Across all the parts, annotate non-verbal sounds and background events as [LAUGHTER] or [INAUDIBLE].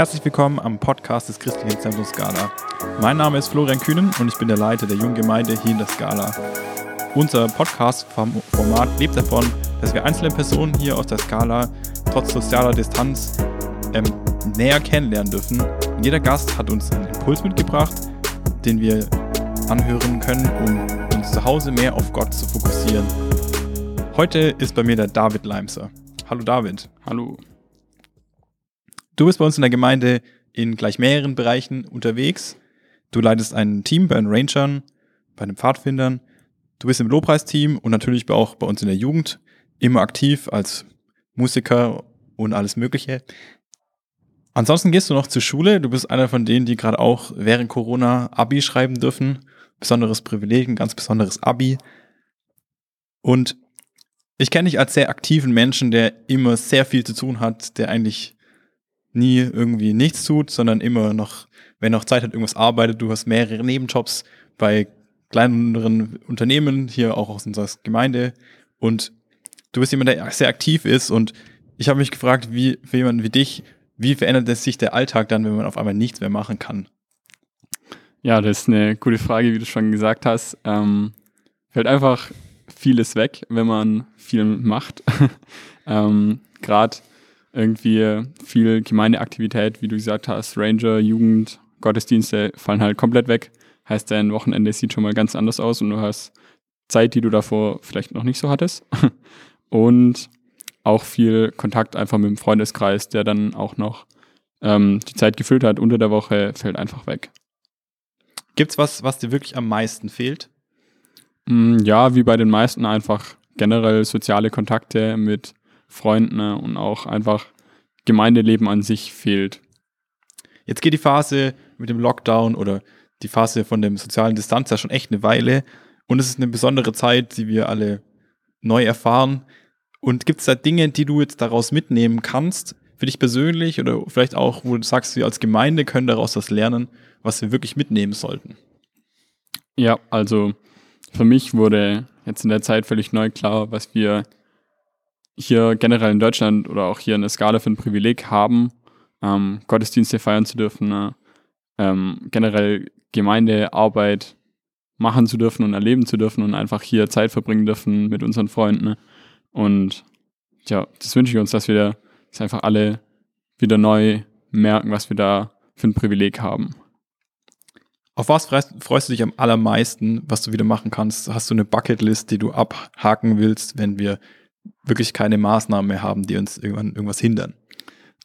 Herzlich willkommen am Podcast des Christlichen Zentrums Scala. Mein Name ist Florian Kühnen und ich bin der Leiter der jungen Gemeinde hier in der Scala. Unser Podcast-Format lebt davon, dass wir einzelne Personen hier aus der Scala trotz sozialer Distanz ähm, näher kennenlernen dürfen. Jeder Gast hat uns einen Impuls mitgebracht, den wir anhören können, um uns zu Hause mehr auf Gott zu fokussieren. Heute ist bei mir der David Leimser. Hallo David. Hallo. Du bist bei uns in der Gemeinde in gleich mehreren Bereichen unterwegs. Du leitest ein Team bei den Rangern, bei den Pfadfindern. Du bist im Lobpreisteam und natürlich auch bei uns in der Jugend immer aktiv als Musiker und alles Mögliche. Ansonsten gehst du noch zur Schule. Du bist einer von denen, die gerade auch während Corona Abi schreiben dürfen. Besonderes Privileg, ein ganz besonderes Abi. Und ich kenne dich als sehr aktiven Menschen, der immer sehr viel zu tun hat, der eigentlich nie irgendwie nichts tut, sondern immer noch, wenn noch Zeit hat, irgendwas arbeitet. Du hast mehrere Nebenjobs bei kleineren Unternehmen, hier auch aus unserer Gemeinde. Und du bist jemand, der sehr aktiv ist. Und ich habe mich gefragt, wie für jemanden wie dich, wie verändert sich der Alltag dann, wenn man auf einmal nichts mehr machen kann? Ja, das ist eine gute Frage, wie du schon gesagt hast. Ähm, fällt einfach vieles weg, wenn man viel macht. [LAUGHS] ähm, Gerade irgendwie viel Gemeindeaktivität, wie du gesagt hast, Ranger, Jugend, Gottesdienste fallen halt komplett weg. Heißt, dein Wochenende sieht schon mal ganz anders aus und du hast Zeit, die du davor vielleicht noch nicht so hattest. [LAUGHS] und auch viel Kontakt einfach mit dem Freundeskreis, der dann auch noch ähm, die Zeit gefüllt hat unter der Woche, fällt einfach weg. Gibt's was, was dir wirklich am meisten fehlt? Mm, ja, wie bei den meisten einfach generell soziale Kontakte mit Freunden ne, und auch einfach Gemeindeleben an sich fehlt. Jetzt geht die Phase mit dem Lockdown oder die Phase von dem sozialen Distanz ja schon echt eine Weile und es ist eine besondere Zeit, die wir alle neu erfahren. Und gibt es da Dinge, die du jetzt daraus mitnehmen kannst, für dich persönlich oder vielleicht auch, wo du sagst, wir als Gemeinde können daraus was lernen, was wir wirklich mitnehmen sollten? Ja, also für mich wurde jetzt in der Zeit völlig neu klar, was wir hier generell in Deutschland oder auch hier in der Skala für ein Privileg haben, ähm, Gottesdienste feiern zu dürfen, ne? ähm, generell Gemeindearbeit machen zu dürfen und erleben zu dürfen und einfach hier Zeit verbringen dürfen mit unseren Freunden. Ne? Und ja, das wünsche ich uns, dass wir das einfach alle wieder neu merken, was wir da für ein Privileg haben. Auf was freust du dich am allermeisten, was du wieder machen kannst? Hast du eine Bucketlist, die du abhaken willst, wenn wir wirklich keine Maßnahmen mehr haben, die uns irgendwann irgendwas hindern?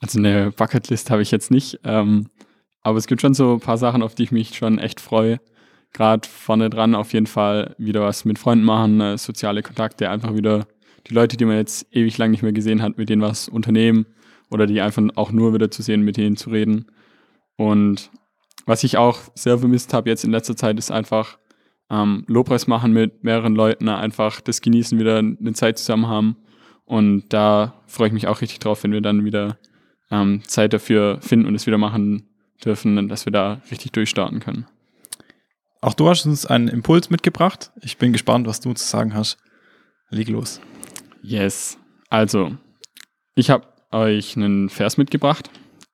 Also eine Bucketlist habe ich jetzt nicht, ähm, aber es gibt schon so ein paar Sachen, auf die ich mich schon echt freue. Gerade vorne dran auf jeden Fall wieder was mit Freunden machen, äh, soziale Kontakte, einfach wieder die Leute, die man jetzt ewig lang nicht mehr gesehen hat, mit denen was unternehmen oder die einfach auch nur wieder zu sehen, mit denen zu reden. Und was ich auch sehr vermisst habe jetzt in letzter Zeit, ist einfach ähm, Lobpreis machen mit mehreren Leuten, einfach das Genießen, wieder eine Zeit zusammen haben. Und da freue ich mich auch richtig drauf, wenn wir dann wieder ähm, Zeit dafür finden und es wieder machen dürfen dass wir da richtig durchstarten können. Auch du hast uns einen Impuls mitgebracht. Ich bin gespannt, was du zu sagen hast. Leg los. Yes. Also, ich habe euch einen Vers mitgebracht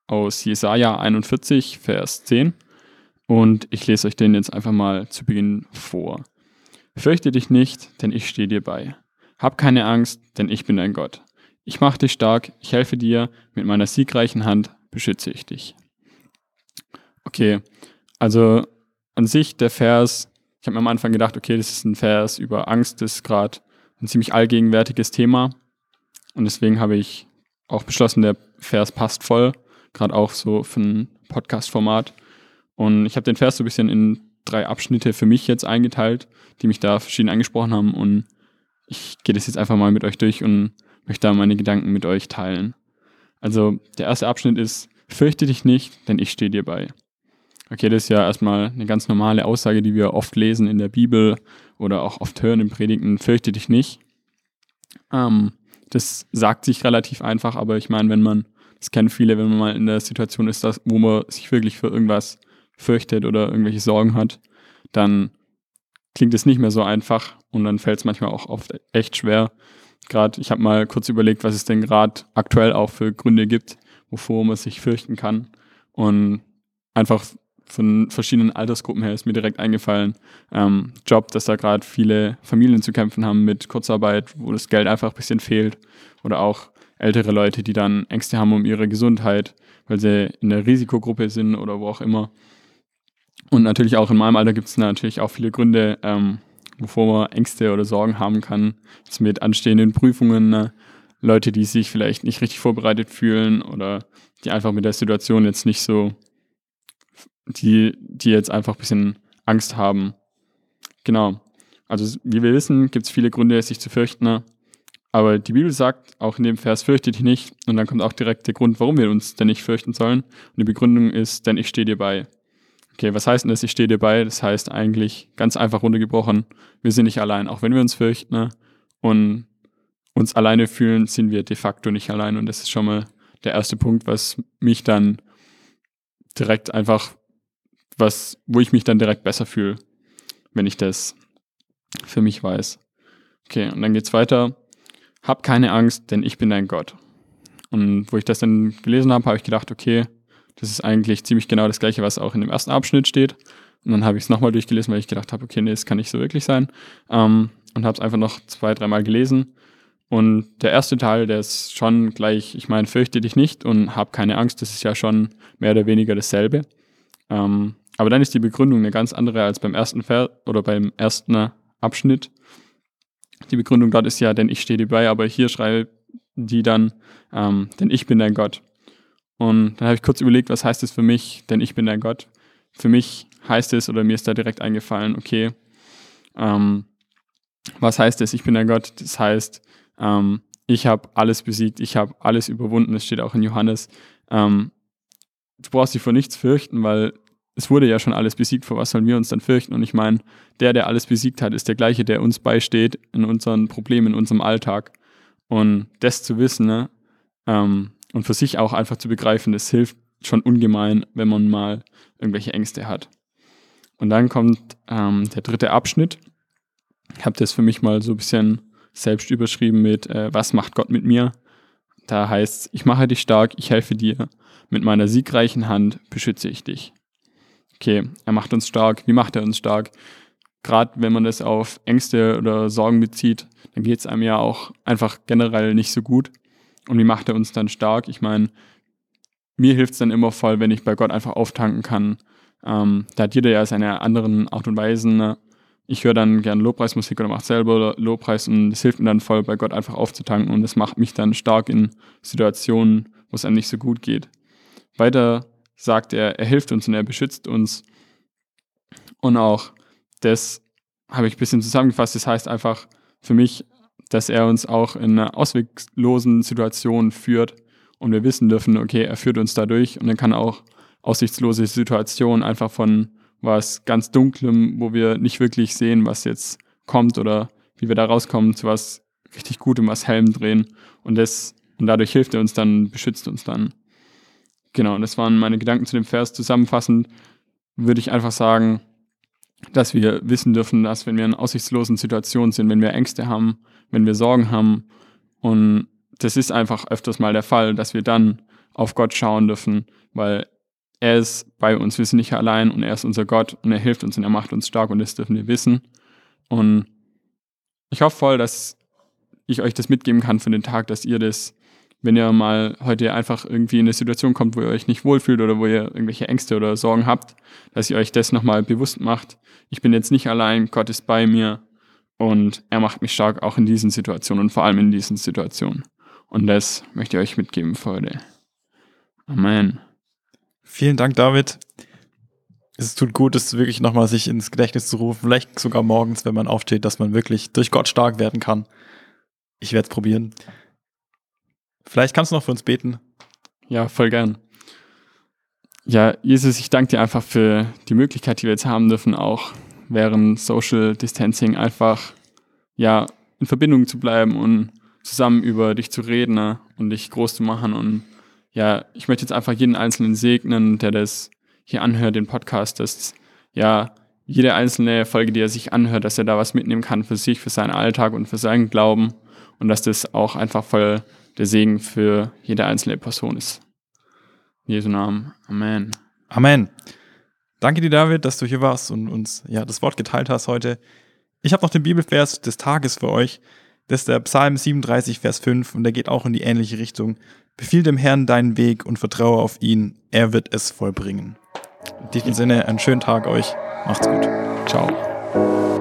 aus Jesaja 41, Vers 10. Und ich lese euch den jetzt einfach mal zu Beginn vor. Fürchte dich nicht, denn ich stehe dir bei. Hab keine Angst, denn ich bin dein Gott. Ich mache dich stark, ich helfe dir, mit meiner siegreichen Hand beschütze ich dich. Okay, also an sich der Vers, ich habe mir am Anfang gedacht, okay, das ist ein Vers über Angst, das ist gerade ein ziemlich allgegenwärtiges Thema. Und deswegen habe ich auch beschlossen, der Vers passt voll, gerade auch so für ein Podcast-Format. Und ich habe den Vers so ein bisschen in drei Abschnitte für mich jetzt eingeteilt, die mich da verschieden angesprochen haben. Und ich gehe das jetzt einfach mal mit euch durch und möchte da meine Gedanken mit euch teilen. Also der erste Abschnitt ist, fürchte dich nicht, denn ich stehe dir bei. Okay, das ist ja erstmal eine ganz normale Aussage, die wir oft lesen in der Bibel oder auch oft hören in Predigten, fürchte dich nicht. Ähm, das sagt sich relativ einfach, aber ich meine, wenn man, das kennen viele, wenn man mal in der Situation ist, dass, wo man sich wirklich für irgendwas fürchtet oder irgendwelche Sorgen hat, dann klingt es nicht mehr so einfach und dann fällt es manchmal auch oft echt schwer. Gerade, ich habe mal kurz überlegt, was es denn gerade aktuell auch für Gründe gibt, wovor man sich fürchten kann. Und einfach von verschiedenen Altersgruppen her ist mir direkt eingefallen, ähm, Job, dass da gerade viele Familien zu kämpfen haben mit Kurzarbeit, wo das Geld einfach ein bisschen fehlt. Oder auch ältere Leute, die dann Ängste haben um ihre Gesundheit, weil sie in der Risikogruppe sind oder wo auch immer. Und natürlich auch in meinem Alter gibt es natürlich auch viele Gründe, ähm, wovor man Ängste oder Sorgen haben kann. Jetzt mit anstehenden Prüfungen, ne? Leute, die sich vielleicht nicht richtig vorbereitet fühlen oder die einfach mit der Situation jetzt nicht so, die, die jetzt einfach ein bisschen Angst haben. Genau. Also wie wir wissen, gibt es viele Gründe, sich zu fürchten. Ne? Aber die Bibel sagt auch in dem Vers, fürchte dich nicht. Und dann kommt auch direkt der Grund, warum wir uns denn nicht fürchten sollen. Und die Begründung ist, denn ich stehe dir bei. Okay, was heißt denn das, ich stehe dir bei? Das heißt eigentlich ganz einfach runtergebrochen, wir sind nicht allein. Auch wenn wir uns fürchten ne? und uns alleine fühlen, sind wir de facto nicht allein. Und das ist schon mal der erste Punkt, was mich dann direkt einfach, was, wo ich mich dann direkt besser fühle, wenn ich das für mich weiß. Okay, und dann geht's weiter. Hab keine Angst, denn ich bin dein Gott. Und wo ich das dann gelesen habe, habe ich gedacht, okay, das ist eigentlich ziemlich genau das gleiche, was auch in dem ersten Abschnitt steht. Und dann habe ich es nochmal durchgelesen, weil ich gedacht habe, okay, nee, das kann nicht so wirklich sein. Ähm, und habe es einfach noch zwei, dreimal gelesen. Und der erste Teil, der ist schon gleich, ich meine, fürchte dich nicht und hab keine Angst, das ist ja schon mehr oder weniger dasselbe. Ähm, aber dann ist die Begründung eine ganz andere als beim ersten Vers oder beim ersten Abschnitt. Die Begründung dort ist ja, denn ich stehe dir bei, aber hier schreibt die dann, ähm, denn ich bin dein Gott. Und dann habe ich kurz überlegt, was heißt das für mich, denn ich bin dein Gott. Für mich heißt es, oder mir ist da direkt eingefallen, okay, ähm, was heißt es, ich bin dein Gott? Das heißt, ähm, ich habe alles besiegt, ich habe alles überwunden. Das steht auch in Johannes. Ähm, du brauchst dich vor nichts fürchten, weil es wurde ja schon alles besiegt. Vor was sollen wir uns dann fürchten? Und ich meine, der, der alles besiegt hat, ist der gleiche, der uns beisteht in unseren Problemen, in unserem Alltag. Und das zu wissen, ne, ähm, und für sich auch einfach zu begreifen, das hilft schon ungemein, wenn man mal irgendwelche Ängste hat. Und dann kommt ähm, der dritte Abschnitt. Ich habe das für mich mal so ein bisschen selbst überschrieben mit, äh, was macht Gott mit mir? Da heißt ich mache dich stark, ich helfe dir. Mit meiner siegreichen Hand beschütze ich dich. Okay, er macht uns stark. Wie macht er uns stark? Gerade wenn man das auf Ängste oder Sorgen bezieht, dann geht es einem ja auch einfach generell nicht so gut. Und wie macht er uns dann stark? Ich meine, mir hilft es dann immer voll, wenn ich bei Gott einfach auftanken kann. Ähm, da hat jeder ja seine anderen Art und Weisen. Ne? Ich höre dann gerne Lobpreismusik oder mache selber Lobpreis und es hilft mir dann voll, bei Gott einfach aufzutanken und das macht mich dann stark in Situationen, wo es einem nicht so gut geht. Weiter sagt er, er hilft uns und er beschützt uns. Und auch das habe ich ein bisschen zusammengefasst. Das heißt einfach für mich, dass er uns auch in einer ausweglosen Situation führt und wir wissen dürfen, okay, er führt uns dadurch und dann kann auch aussichtslose Situationen einfach von was ganz Dunklem, wo wir nicht wirklich sehen, was jetzt kommt oder wie wir da rauskommen, zu was richtig Gutem, was Helm drehen und das und dadurch hilft er uns dann, beschützt uns dann. Genau, und das waren meine Gedanken zu dem Vers. Zusammenfassend würde ich einfach sagen, dass wir wissen dürfen, dass wenn wir in aussichtslosen Situationen sind, wenn wir Ängste haben, wenn wir Sorgen haben. Und das ist einfach öfters mal der Fall, dass wir dann auf Gott schauen dürfen, weil er ist bei uns, wir sind nicht allein und er ist unser Gott und er hilft uns und er macht uns stark und das dürfen wir wissen. Und ich hoffe voll, dass ich euch das mitgeben kann für den Tag, dass ihr das, wenn ihr mal heute einfach irgendwie in eine Situation kommt, wo ihr euch nicht wohlfühlt oder wo ihr irgendwelche Ängste oder Sorgen habt, dass ihr euch das nochmal bewusst macht. Ich bin jetzt nicht allein, Gott ist bei mir und er macht mich stark auch in diesen Situationen und vor allem in diesen Situationen. Und das möchte ich euch mitgeben für heute. Amen. Vielen Dank, David. Es tut gut, es wirklich nochmal sich ins Gedächtnis zu rufen, vielleicht sogar morgens, wenn man aufsteht, dass man wirklich durch Gott stark werden kann. Ich werde es probieren. Vielleicht kannst du noch für uns beten. Ja, voll gern. Ja, Jesus, ich danke dir einfach für die Möglichkeit, die wir jetzt haben dürfen, auch während Social Distancing einfach ja in Verbindung zu bleiben und zusammen über dich zu reden ne, und dich groß zu machen. Und ja, ich möchte jetzt einfach jeden Einzelnen segnen, der das hier anhört, den Podcast, dass ja jede einzelne Folge, die er sich anhört, dass er da was mitnehmen kann für sich, für seinen Alltag und für seinen Glauben und dass das auch einfach voll der Segen für jede einzelne Person ist. In Jesu Namen. Amen. Amen. Danke dir, David, dass du hier warst und uns ja, das Wort geteilt hast heute. Ich habe noch den Bibelvers des Tages für euch. Das ist der Psalm 37, Vers 5 und der geht auch in die ähnliche Richtung. Befiehl dem Herrn deinen Weg und vertraue auf ihn. Er wird es vollbringen. In diesem Sinne, einen schönen Tag euch. Macht's gut. Ciao.